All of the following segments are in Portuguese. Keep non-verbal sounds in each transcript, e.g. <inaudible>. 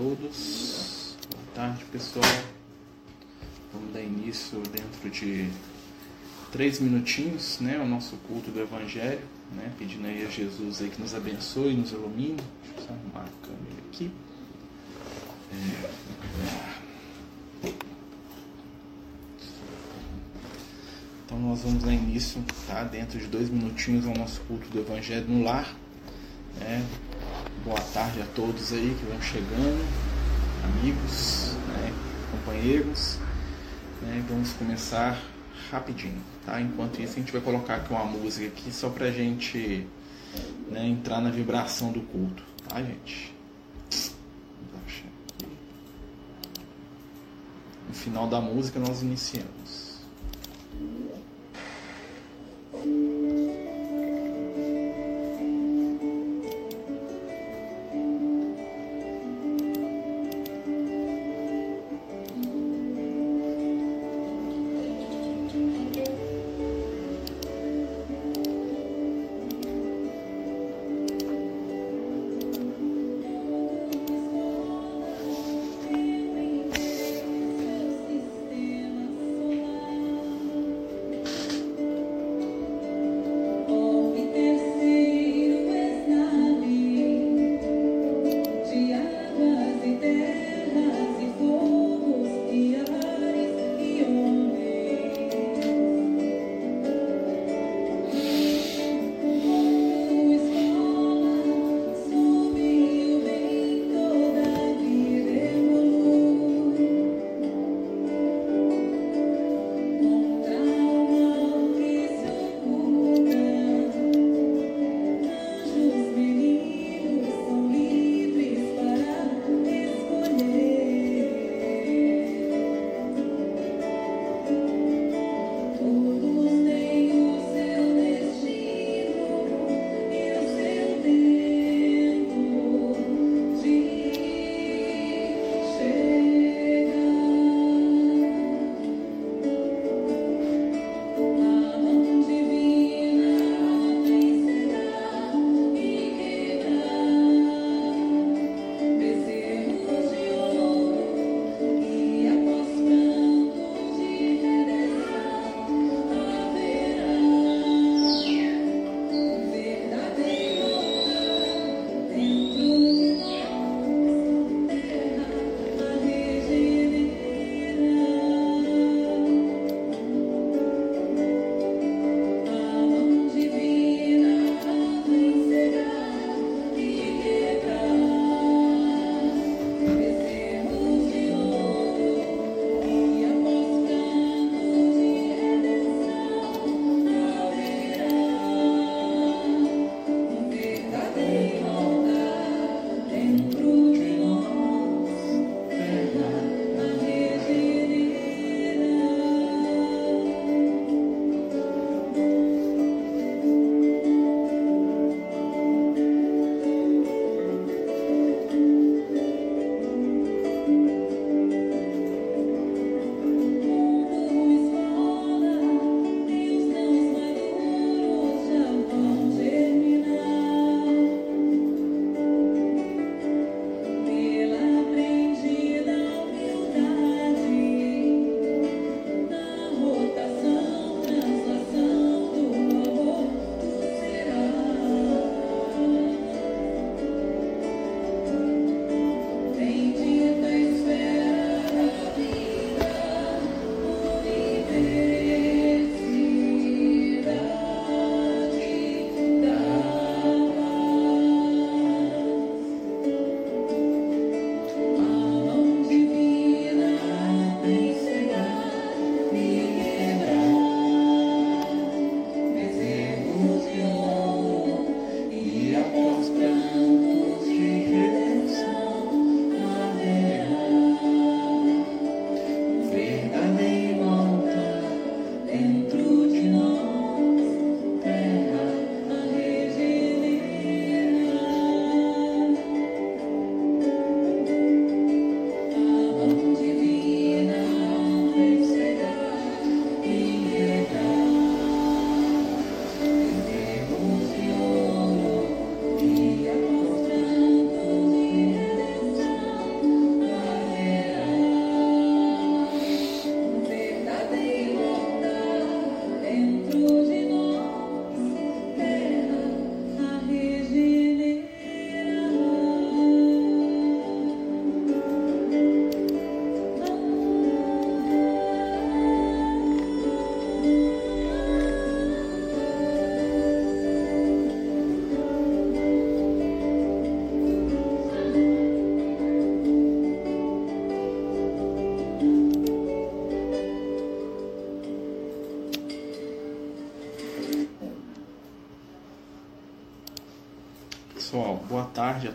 todos. Boa tarde, pessoal. Vamos dar início dentro de três minutinhos, né, o nosso culto do Evangelho, né, pedindo aí a Jesus aí que nos abençoe, nos ilumine. Deixa eu só arrumar a câmera aqui. É... Então nós vamos dar início, tá, dentro de dois minutinhos ao nosso culto do Evangelho no lar, tarde a todos aí que vão chegando, amigos, né, companheiros. Né, vamos começar rapidinho, tá? Enquanto isso a gente vai colocar aqui uma música aqui só pra gente né, entrar na vibração do culto, tá gente? No final da música nós iniciamos.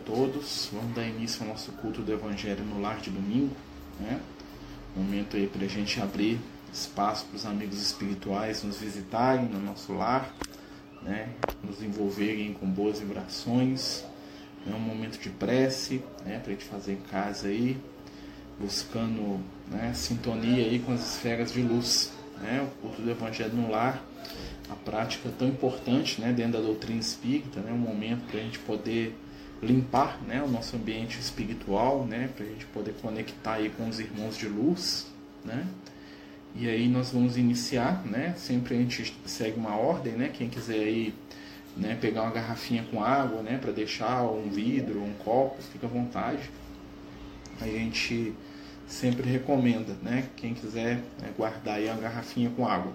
Todos. Vamos dar início ao nosso culto do Evangelho no lar de domingo. Né? Momento aí para a gente abrir espaço para os amigos espirituais nos visitarem no nosso lar, né? nos envolverem com boas vibrações. É um momento de prece né? para a gente fazer em casa aí, buscando né? sintonia aí com as esferas de luz. Né? O culto do Evangelho no lar a prática tão importante né, dentro da doutrina espírita, né, um momento para a gente poder limpar né, o nosso ambiente espiritual, né, para a gente poder conectar aí com os irmãos de luz. Né? E aí nós vamos iniciar, né, sempre a gente segue uma ordem, né, quem quiser aí né, pegar uma garrafinha com água né, para deixar, um vidro, um copo, fica à vontade. A gente sempre recomenda, né, quem quiser né, guardar aí uma garrafinha com água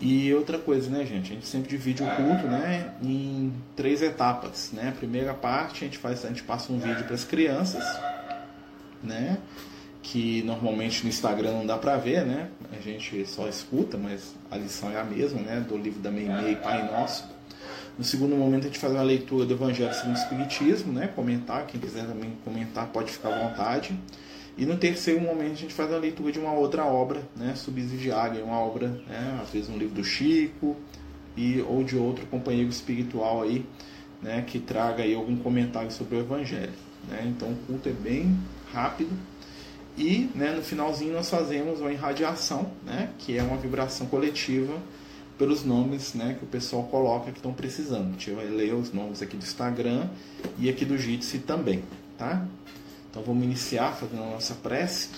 e outra coisa, né, gente? A gente sempre divide o culto, né, em três etapas, né? A primeira parte a gente faz, a gente passa um vídeo para as crianças, né? Que normalmente no Instagram não dá para ver, né? A gente só escuta, mas a lição é a mesma, né? Do livro da Meimei Pai Nosso. No segundo momento a gente faz uma leitura do Evangelho segundo o Espiritismo, né? Comentar, quem quiser também comentar pode ficar à vontade. E no terceiro momento a gente faz a leitura de uma outra obra, né, subsidiária, uma obra, né, às vezes um livro do Chico e ou de outro companheiro espiritual aí, né, que traga aí algum comentário sobre o Evangelho. Né? Então o culto é bem rápido e né, no finalzinho nós fazemos uma irradiação, né, que é uma vibração coletiva pelos nomes né, que o pessoal coloca que estão precisando. A gente vai ler os nomes aqui do Instagram e aqui do Jitsi também, tá? Então vamos iniciar fazendo a nossa prece,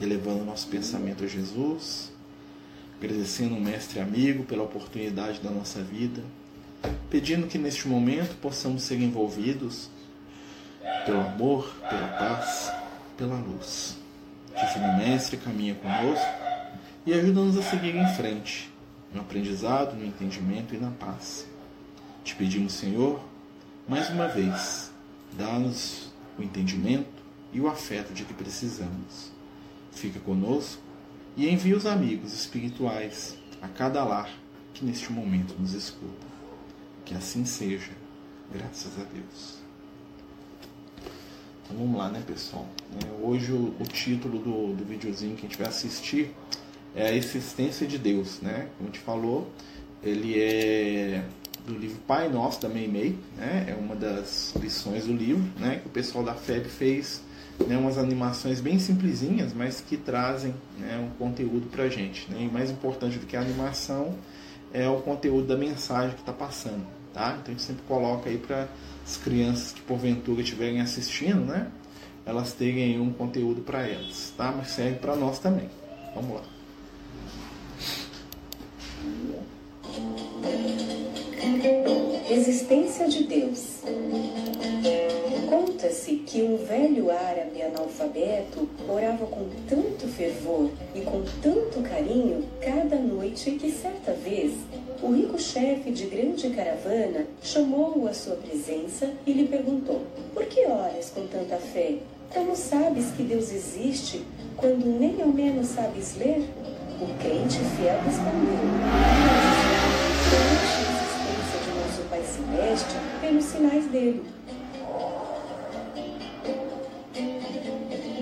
elevando o nosso pensamento a Jesus, agradecendo o Mestre amigo pela oportunidade da nossa vida, pedindo que neste momento possamos ser envolvidos pelo amor, pela paz, pela luz. Divino Mestre caminha conosco e ajuda-nos a seguir em frente, no aprendizado, no entendimento e na paz. Te pedimos, Senhor, mais uma vez, dá-nos o entendimento e o afeto de que precisamos. Fica conosco e envia os amigos espirituais a cada lar que neste momento nos escuta. Que assim seja, graças a Deus. Então vamos lá, né, pessoal? É, hoje o, o título do, do videozinho que a gente vai assistir é a existência de Deus, né? Como a gente falou, ele é do livro Pai Nosso da Meimei, né? É uma das lições do livro, né? Que o pessoal da FEB fez né, umas animações bem simplesinhas, mas que trazem né, um conteúdo para a gente. Né? E mais importante do que a animação é o conteúdo da mensagem que está passando. Tá? Então a gente sempre coloca aí para as crianças que porventura estiverem assistindo, né? elas terem um conteúdo para elas. Tá? Mas serve para nós também. Vamos lá. Existência de Deus. Conta-se que um velho árabe analfabeto orava com tanto fervor e com tanto carinho cada noite que certa vez o rico chefe de grande caravana chamou-o à sua presença e lhe perguntou: Por que oras com tanta fé? Como sabes que Deus existe quando nem ao menos sabes ler? O crente fiel respondeu: Celeste pelos sinais dele.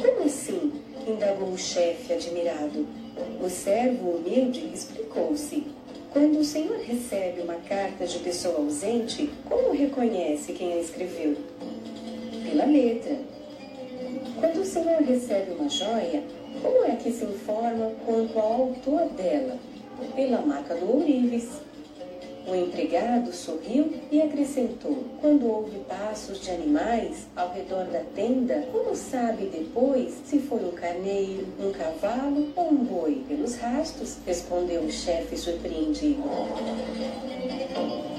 Como assim? indagou o chefe admirado. O servo humilde explicou-se. Quando o senhor recebe uma carta de pessoa ausente, como reconhece quem a escreveu? Pela letra. Quando o senhor recebe uma joia, como é que se informa quanto ao autor dela? Pela marca do ourives. O empregado sorriu e acrescentou: Quando houve passos de animais ao redor da tenda, como sabe depois se foi um carneiro, um cavalo ou um boi? Pelos rastos, respondeu o chefe surpreendido.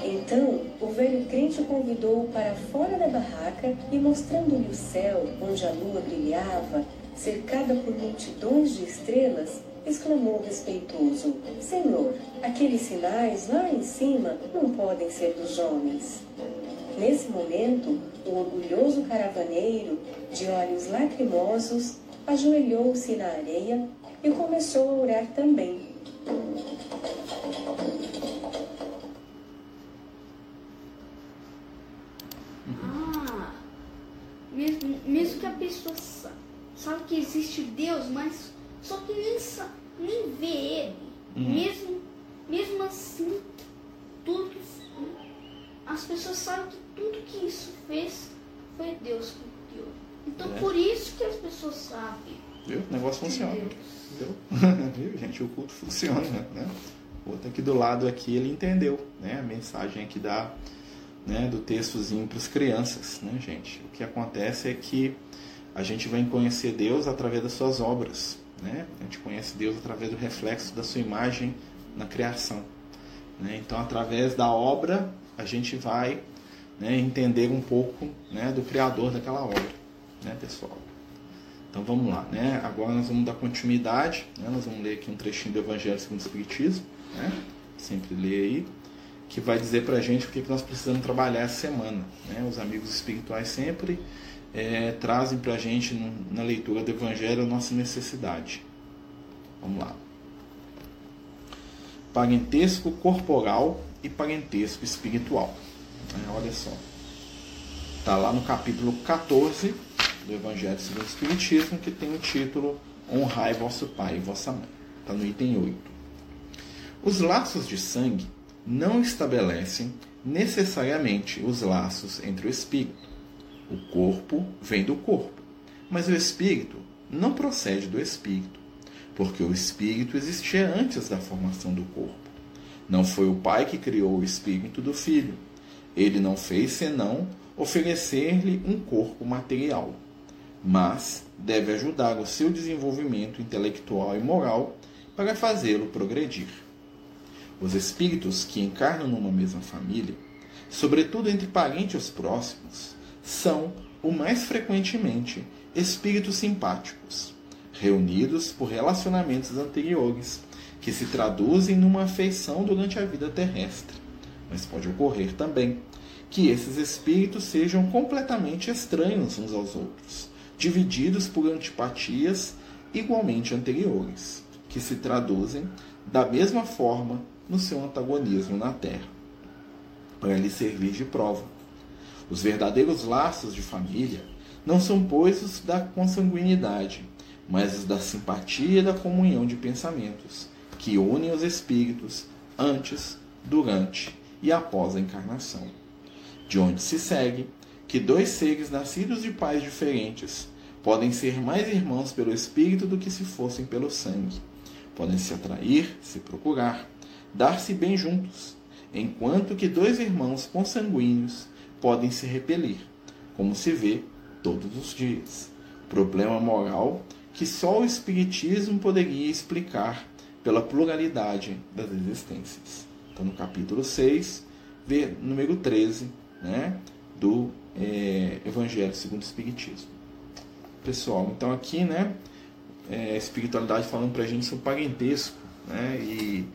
Então, o velho crente o convidou para fora da barraca e, mostrando-lhe o céu, onde a lua brilhava, cercada por multidões de estrelas, exclamou respeitoso: Senhor, aqueles sinais lá em cima não podem ser dos homens. Nesse momento, o orgulhoso caravaneiro, de olhos lacrimosos, ajoelhou-se na areia e começou a orar também. Ah, mesmo, mesmo que a pessoa sabe que existe Deus, mas só que nem, nem vê Ele. Uhum. Mesmo, mesmo assim, tudo que, as pessoas sabem que tudo que isso fez foi Deus que criou. Então, é. por isso que as pessoas sabem. Viu? O negócio funciona. Viu? <laughs> Viu, gente? O culto funciona, né? O outro aqui do lado aqui, ele entendeu, né? A mensagem aqui da, né, do textozinho para as crianças, né, gente? O que acontece é que a gente vai conhecer Deus através das suas obras, né? A gente conhece Deus através do reflexo da sua imagem na criação. Né? Então, através da obra, a gente vai né, entender um pouco né, do Criador daquela obra, né, pessoal? Então vamos lá, né? Agora nós vamos dar continuidade, né? nós vamos ler aqui um trechinho do Evangelho segundo o Espiritismo, né? Sempre lê aí, que vai dizer pra gente o que, que nós precisamos trabalhar essa semana. Né? Os amigos espirituais sempre é, trazem pra gente na leitura do Evangelho a nossa necessidade. Vamos lá. Parentesco corporal e parentesco espiritual. É, olha só. Está lá no capítulo 14 do Evangelho segundo o Espiritismo, que tem o título Honrai vosso pai e vossa mãe. Está no item 8. Os laços de sangue não estabelecem necessariamente os laços entre o espírito. O corpo vem do corpo, mas o espírito não procede do espírito, porque o espírito existia antes da formação do corpo. Não foi o pai que criou o espírito do filho. Ele não fez senão oferecer-lhe um corpo material, mas deve ajudar o seu desenvolvimento intelectual e moral para fazê-lo progredir. Os espíritos que encarnam numa mesma família, sobretudo entre parentes próximos, são, o mais frequentemente, espíritos simpáticos, reunidos por relacionamentos anteriores que se traduzem numa afeição durante a vida terrestre. Mas pode ocorrer também que esses espíritos sejam completamente estranhos uns aos outros, divididos por antipatias igualmente anteriores, que se traduzem da mesma forma no seu antagonismo na Terra, para lhe servir de prova. Os verdadeiros laços de família não são, pois, os da consanguinidade, mas os da simpatia e da comunhão de pensamentos, que unem os espíritos antes, durante e após a encarnação. De onde se segue que dois seres nascidos de pais diferentes podem ser mais irmãos pelo espírito do que se fossem pelo sangue. Podem se atrair, se procurar, dar-se bem juntos, enquanto que dois irmãos consanguíneos podem se repelir, como se vê todos os dias. Problema moral que só o Espiritismo poderia explicar pela pluralidade das existências. Então, no capítulo 6, número 13, né, do é, Evangelho segundo o Espiritismo. Pessoal, então aqui, né, é, espiritualidade falando para a gente sobre parentesco, né, e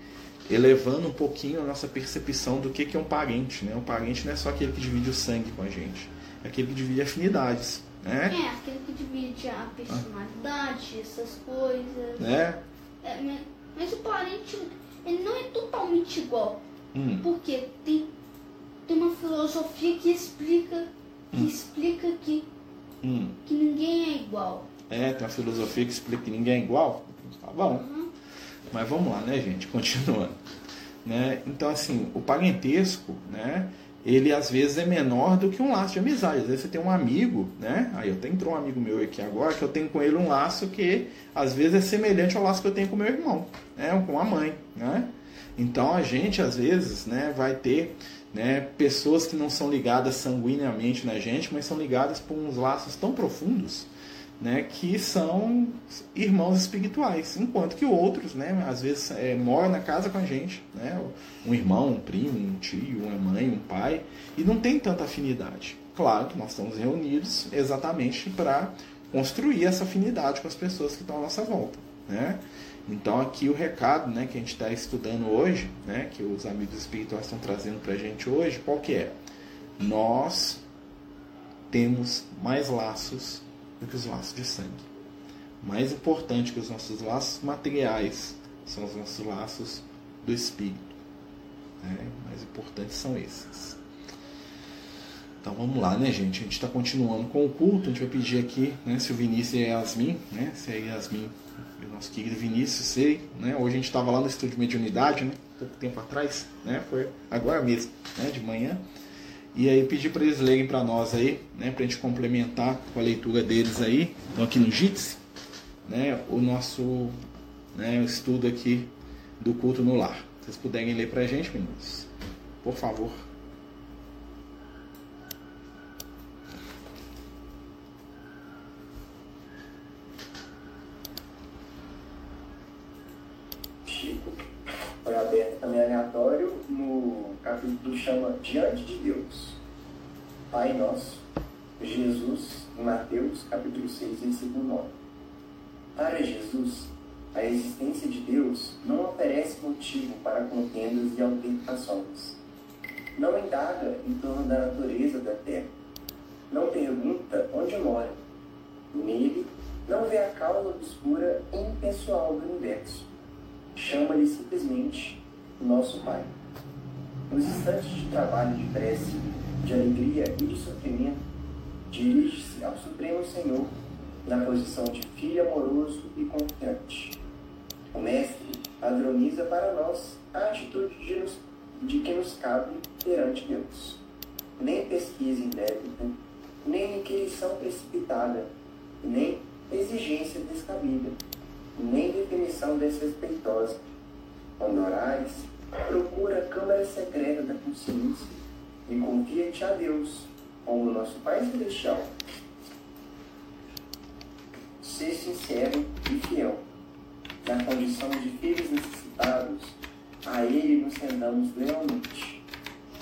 elevando um pouquinho a nossa percepção do que, que é um parente, né? Um parente não é só aquele que divide o sangue com a gente, é aquele que divide afinidades, né? É, aquele que divide a personalidade, ah. essas coisas. Né? É, mas o parente, ele não é totalmente igual. Hum. Porque tem, tem uma filosofia que explica que hum. explica que, hum. que ninguém é igual. É, tem uma filosofia que explica que ninguém é igual? Tá bom. Uhum. Mas vamos lá, né, gente? <laughs> Continuando. Né? Então, assim, o parentesco, né? ele às vezes é menor do que um laço de amizade. Às vezes você tem um amigo, né? Aí eu tenho um amigo meu aqui agora que eu tenho com ele um laço que às vezes é semelhante ao laço que eu tenho com meu irmão, né? com a mãe, né? Então a gente às vezes, né, vai ter né, pessoas que não são ligadas sanguineamente na gente, mas são ligadas por uns laços tão profundos né, que são irmãos espirituais, enquanto que outros, né, às vezes é, moram na casa com a gente, né, um irmão, um primo, um tio, uma mãe, um pai, e não tem tanta afinidade. Claro que nós estamos reunidos exatamente para construir essa afinidade com as pessoas que estão à nossa volta, né? Então aqui o recado, né, que a gente está estudando hoje, né, que os amigos espirituais estão trazendo para a gente hoje, qual que é? Nós temos mais laços do que os laços de sangue. Mais importante que os nossos laços materiais são os nossos laços do espírito. Né? Mais importantes são esses. Então vamos lá, né, gente? A gente está continuando com o culto. A gente vai pedir aqui, né, se o Vinícius a Yasmin, né? Se a Yasmin o nosso querido Vinícius, sei, né? Hoje a gente estava lá no estúdio de mediunidade, né? Pouco tempo atrás, né? Foi agora mesmo, né? De manhã. E aí pedir para eles lerem para nós aí, né? Para a gente complementar com a leitura deles aí. Então aqui no JITS, né? O nosso né, estudo aqui do culto no lar. Vocês puderem ler para a gente, meninos, por favor. foi aberto também aleatório no capítulo chama Diante de Deus. Pai Nosso, Jesus, em Mateus, capítulo 6, versículo 9. Para Jesus, a existência de Deus não oferece motivo para contendas e altercações. Não indaga em torno da natureza da terra. Não pergunta onde mora. Nele, não vê a causa obscura e impessoal do universo chama-lhe simplesmente nosso Pai. Nos instantes de trabalho, de prece, de alegria e de sofrimento, dirige-se ao Supremo Senhor na posição de filho amoroso e confiante. O Mestre padroniza para nós a atitude de, nos, de que nos cabe perante Deus. Nem pesquisa indébita, nem inquirição precipitada, nem exigência descabida nem definição desrespeitosa. Quando orares, procura a câmara secreta da consciência e confia-te a Deus, como nosso Pai Celestial. Ser sincero e fiel. Na condição de filhos necessitados, a Ele nos rendamos lealmente.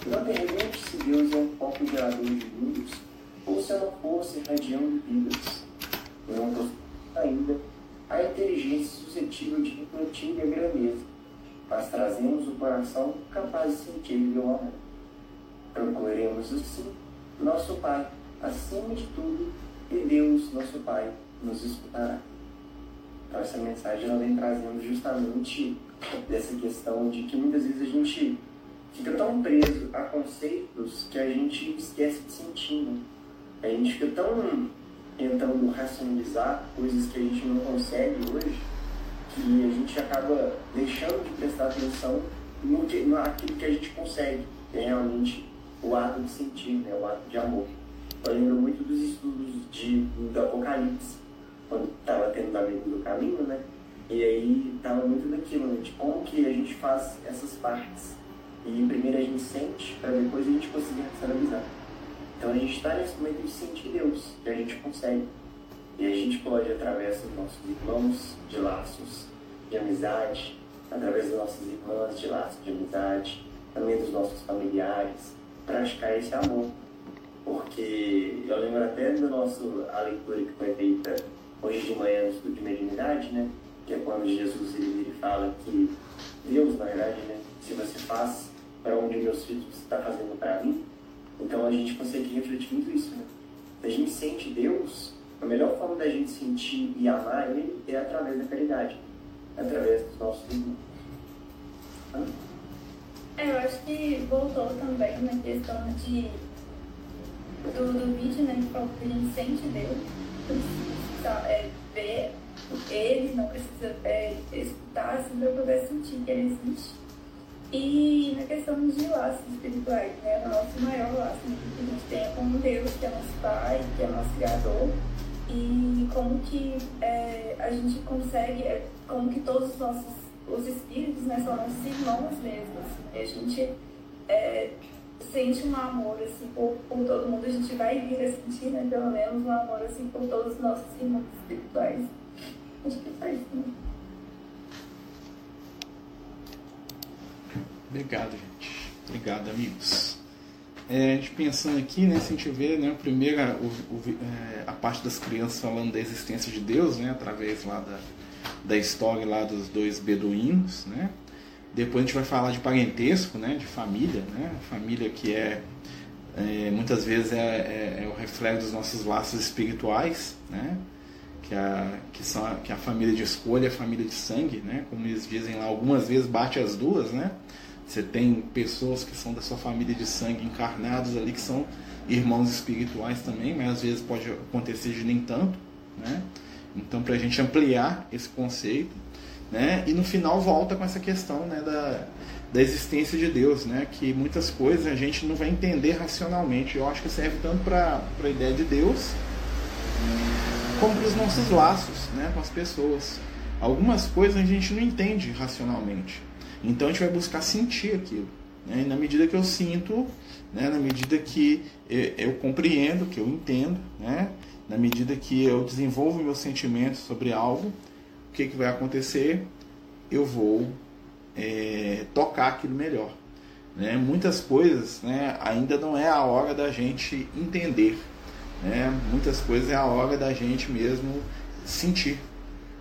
Não pergunte se Deus é um foco gerador de mundos ou se uma força irradiando vidas. Não ainda a inteligência suscetível de refletir a grandeza, mas trazemos o coração capaz de sentir o amor. Procuremos assim nosso Pai, acima de tudo, e Deus, nosso Pai, nos escutará. Então essa mensagem ela vem trazendo justamente dessa questão de que muitas vezes a gente fica tão preso a conceitos que a gente esquece de sentir. Né? A gente fica tão tentando racionalizar coisas que a gente não consegue hoje, que a gente acaba deixando de prestar atenção no que, naquilo que a gente consegue, realmente o ato de sentir, né, o ato de amor. Eu lembro muito dos estudos de, do Apocalipse, quando estava tendo o do caminho, né? E aí estava muito daquilo, né, de como que a gente faz essas partes. E primeiro a gente sente, para depois a gente conseguir racionalizar. Então a gente está nesse momento de sentir Deus, que a gente consegue. E a gente pode, através dos nossos irmãos de laços de amizade, através das nossas irmãs de laços de amizade, também dos nossos familiares, praticar esse amor. Porque eu lembro até da nossa a leitura que foi feita hoje de manhã no estudo de mediunidade, né? Que é quando Jesus ele, ele fala que Deus, na verdade, né? Se você faz para onde meus filhos você está fazendo para mim, então a gente consegue refletir muito isso, né? A gente sente Deus, a melhor forma da gente sentir e amar Ele é através da caridade, através dos nossos irmãos. É, eu acho que voltou também na questão de do, do vídeo, né, que a gente sente Deus, precisa é, ver Ele, não precisa é, escutar, assim, para poder sentir que Ele existe. E na questão de laços espirituais, né? O nosso maior laço que a gente tem é com Deus, que é nosso Pai, que é nosso Criador. E como que é, a gente consegue, é, como que todos os nossos os espíritos né, são nossos irmãos mesmo. Assim, a gente é, sente um amor assim, por, por todo mundo, a gente vai vir a sentir, né, pelo menos, um amor assim, por todos os nossos irmãos espirituais. Acho que é isso, né? Obrigado, gente. Obrigado, amigos. É, a gente pensando aqui, né, se a gente vê, né, primeiro a, o, é, a parte das crianças falando da existência de Deus, né, através lá da, da história lá dos dois beduínos, né. Depois a gente vai falar de parentesco, né, de família, né, família que é, é muitas vezes é, é, é, o reflexo dos nossos laços espirituais, né, que a, que são a, que a família de escolha, a família de sangue, né, como eles dizem lá, algumas vezes bate as duas, né, Você tem pessoas que são da sua família de sangue encarnados ali, que são irmãos espirituais também, mas às vezes pode acontecer de nem tanto, né? Então, para a gente ampliar esse conceito, né? E no final volta com essa questão, né, da, da existência de Deus, né? Que muitas coisas a gente não vai entender racionalmente. Eu acho que serve tanto para a ideia de Deus como para os nossos laços, né, com as pessoas. Algumas coisas a gente não entende racionalmente. Então a gente vai buscar sentir aquilo. Né? E na medida que eu sinto, né, na medida que eu compreendo, que eu entendo, né, na medida que eu desenvolvo meus sentimentos sobre algo, o que, que vai acontecer? Eu vou é, tocar aquilo melhor. Né? Muitas coisas né, ainda não é a hora da gente entender. Né? Muitas coisas é a hora da gente mesmo sentir.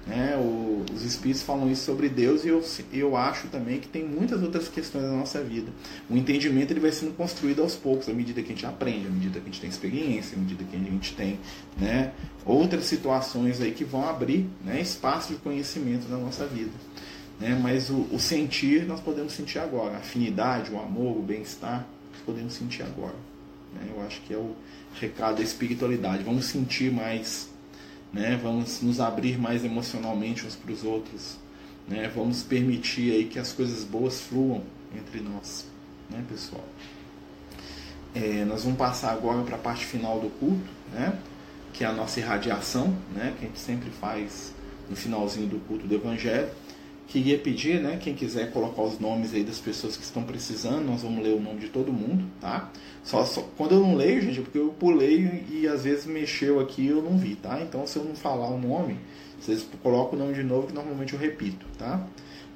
Né? O, os espíritos falam isso sobre Deus e eu, eu acho também que tem muitas outras questões da nossa vida. O entendimento ele vai sendo construído aos poucos, à medida que a gente aprende, à medida que a gente tem experiência, à medida que a gente tem né, outras situações aí que vão abrir né, espaço de conhecimento na nossa vida. Né? Mas o, o sentir nós podemos sentir agora. A afinidade, o amor, o bem-estar, nós podemos sentir agora. Né? Eu acho que é o recado da espiritualidade. Vamos sentir mais né? Vamos nos abrir mais emocionalmente uns para os outros, né? Vamos permitir aí que as coisas boas fluam entre nós, né, pessoal? É, nós vamos passar agora para a parte final do culto, né? Que é a nossa irradiação, né? Que a gente sempre faz no finalzinho do culto do Evangelho. Queria pedir, né, quem quiser colocar os nomes aí das pessoas que estão precisando, nós vamos ler o nome de todo mundo, tá? Só, só quando eu não leio, gente, é porque eu pulei e às vezes mexeu aqui eu não vi, tá? Então se eu não falar o nome, vocês colocam o nome de novo que normalmente eu repito, tá?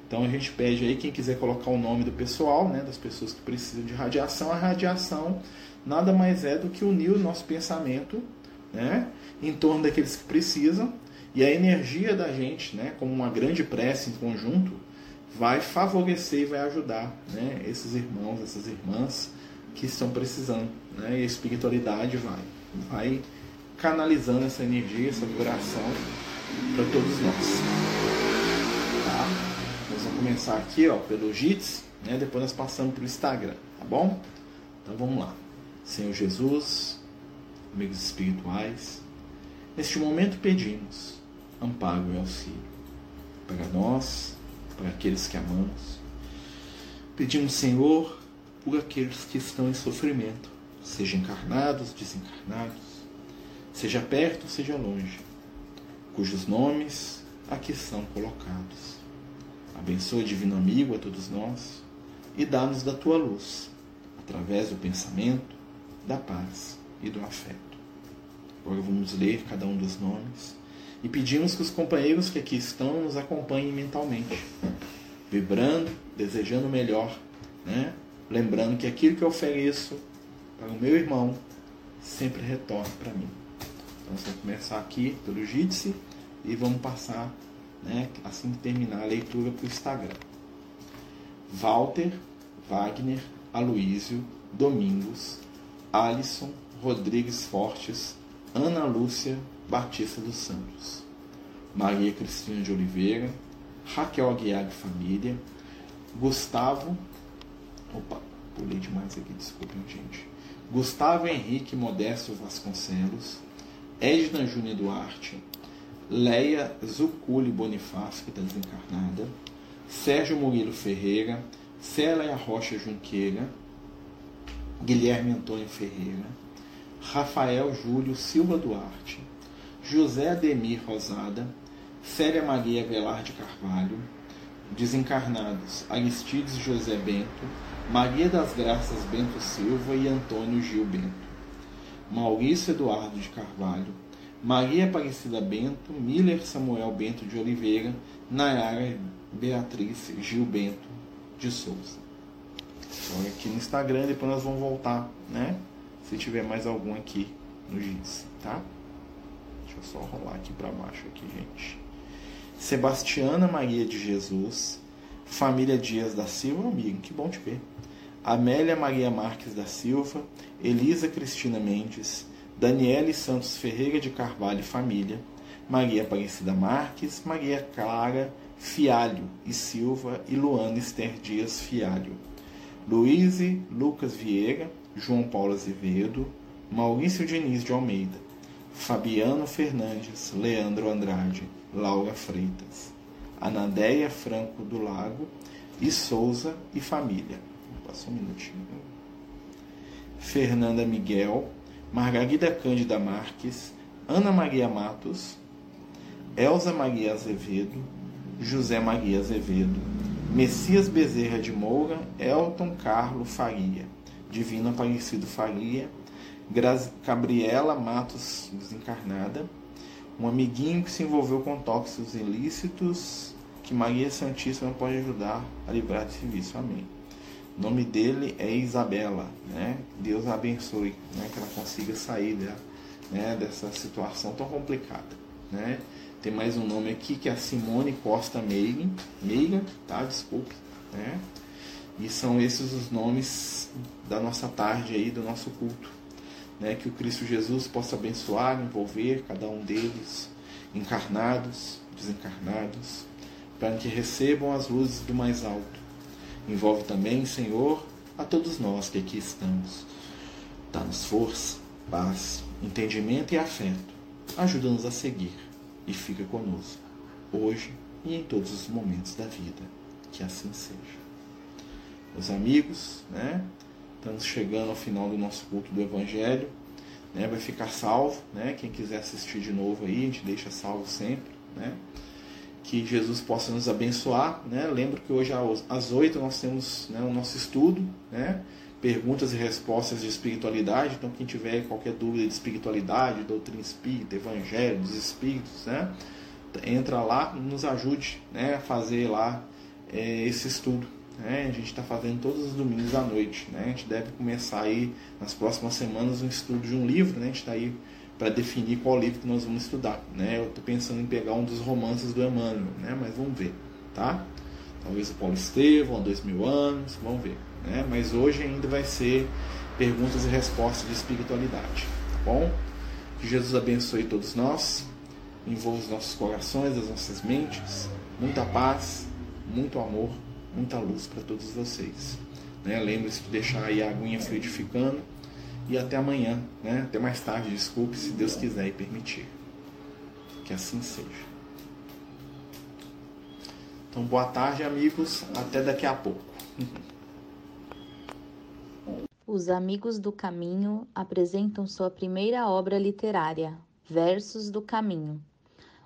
Então a gente pede aí quem quiser colocar o nome do pessoal, né, das pessoas que precisam de radiação, a radiação nada mais é do que unir o nosso pensamento, né, em torno daqueles que precisam e a energia da gente, né, como uma grande prece em conjunto, vai favorecer e vai ajudar né, esses irmãos, essas irmãs que estão precisando. Né, e a espiritualidade vai, vai canalizando essa energia, essa vibração para todos nós. Tá? Nós vamos começar aqui ó, pelo JITS, né, depois nós passamos para o Instagram, tá bom? Então vamos lá. Senhor Jesus, amigos espirituais, neste momento pedimos amparo e auxílio para nós, para aqueles que amamos. Pedimos, Senhor, por aqueles que estão em sofrimento, seja encarnados, desencarnados, seja perto, seja longe, cujos nomes aqui são colocados. Abençoa, divino amigo, a todos nós e dá-nos da tua luz, através do pensamento, da paz e do afeto. Agora vamos ler cada um dos nomes e pedimos que os companheiros que aqui estão nos acompanhem mentalmente, vibrando, desejando melhor, né? lembrando que aquilo que eu ofereço para o meu irmão sempre retorna para mim. Então vamos começar aqui pelo Jitsi e vamos passar, né, assim que terminar a leitura para o Instagram. Walter, Wagner, Aloísio, Domingos, Alisson, Rodrigues Fortes, Ana Lúcia, Batista dos Santos, Maria Cristina de Oliveira, Raquel Aguiar de Família, Gustavo, opa, pulei demais aqui, desculpem gente, Gustavo Henrique Modesto Vasconcelos, Edna Júnior Duarte, Leia Zuculi Bonifácio, que está desencarnada, Sérgio Murilo Ferreira, Célia Rocha Junqueira, Guilherme Antônio Ferreira, Rafael Júlio Silva Duarte, José Ademir Rosada, Célia Maria Velar de Carvalho, desencarnados Aristides José Bento, Maria das Graças Bento Silva e Antônio Gil Bento, Maurício Eduardo de Carvalho, Maria Aparecida Bento, Miller Samuel Bento de Oliveira, Nayara Beatriz Gil Bento de Souza. Olha aqui no Instagram, depois nós vamos voltar, né? Se tiver mais algum aqui no GIS, tá? Deixa eu só rolar aqui para baixo aqui, gente. Sebastiana Maria de Jesus, família Dias da Silva, amigo, que bom te ver. Amélia Maria Marques da Silva, Elisa Cristina Mendes, Daniele Santos Ferreira de Carvalho e família, Maria Aparecida Marques, Maria Clara Fialho e Silva e Luana Esther Dias Fialho. Luiz Lucas Vieira, João Paulo Azevedo, Maurício Diniz de Almeida, Fabiano Fernandes, Leandro Andrade, Laura Freitas, Anadeia Franco do Lago e Souza e família. Passou um minutinho. Fernanda Miguel, Margarida Cândida Marques, Ana Maria Matos, Elza Maria Azevedo, José Maria Azevedo, Messias Bezerra de Moura, Elton Carlo Faria, Divino Aparecido Faria, Gabriela Matos desencarnada, um amiguinho que se envolveu com tóxicos ilícitos, que Maria Santíssima pode ajudar a livrar desse vício. Amém. O nome dele é Isabela, né? Deus a abençoe, né? Que ela consiga sair né? dessa situação tão complicada, né? Tem mais um nome aqui que é a Simone Costa Meiga, Meiga, tá? Desculpe, né? E são esses os nomes da nossa tarde aí, do nosso culto. Né? Que o Cristo Jesus possa abençoar, envolver cada um deles, encarnados, desencarnados, para que recebam as luzes do mais alto. Envolve também, Senhor, a todos nós que aqui estamos. Dá-nos força, paz, entendimento e afeto. Ajuda-nos a seguir e fica conosco, hoje e em todos os momentos da vida. Que assim seja. Meus amigos, né? Estamos chegando ao final do nosso culto do Evangelho. Né? Vai ficar salvo, né? Quem quiser assistir de novo aí, a gente deixa salvo sempre, né? Que Jesus possa nos abençoar, né? Lembro que hoje às oito nós temos né, o nosso estudo, né? perguntas e respostas de espiritualidade. Então, quem tiver qualquer dúvida de espiritualidade, doutrina espírita, evangelho dos espíritos, né? entra lá, nos ajude né? a fazer lá é, esse estudo. Né? A gente está fazendo todos os domingos à noite. Né? A gente deve começar aí nas próximas semanas um estudo de um livro. Né? A gente está aí para definir qual livro que nós vamos estudar. Né? Eu estou pensando em pegar um dos romances do Emmanuel, né? mas vamos ver. Tá? Talvez o Paulo Estevão, há dois mil anos, vamos ver né? mas hoje ainda vai ser perguntas e respostas de espiritualidade. Tá bom? Que Jesus abençoe todos nós, envolva os nossos corações, as nossas mentes, muita paz, muito amor, muita luz para todos vocês. Né? Lembre-se de deixar aí a aguinha fluidificando e até amanhã, né? até mais tarde, desculpe, se Deus quiser e permitir. Que assim seja. Então, boa tarde, amigos. Até daqui a pouco. Os Amigos do Caminho apresentam sua primeira obra literária, Versos do Caminho,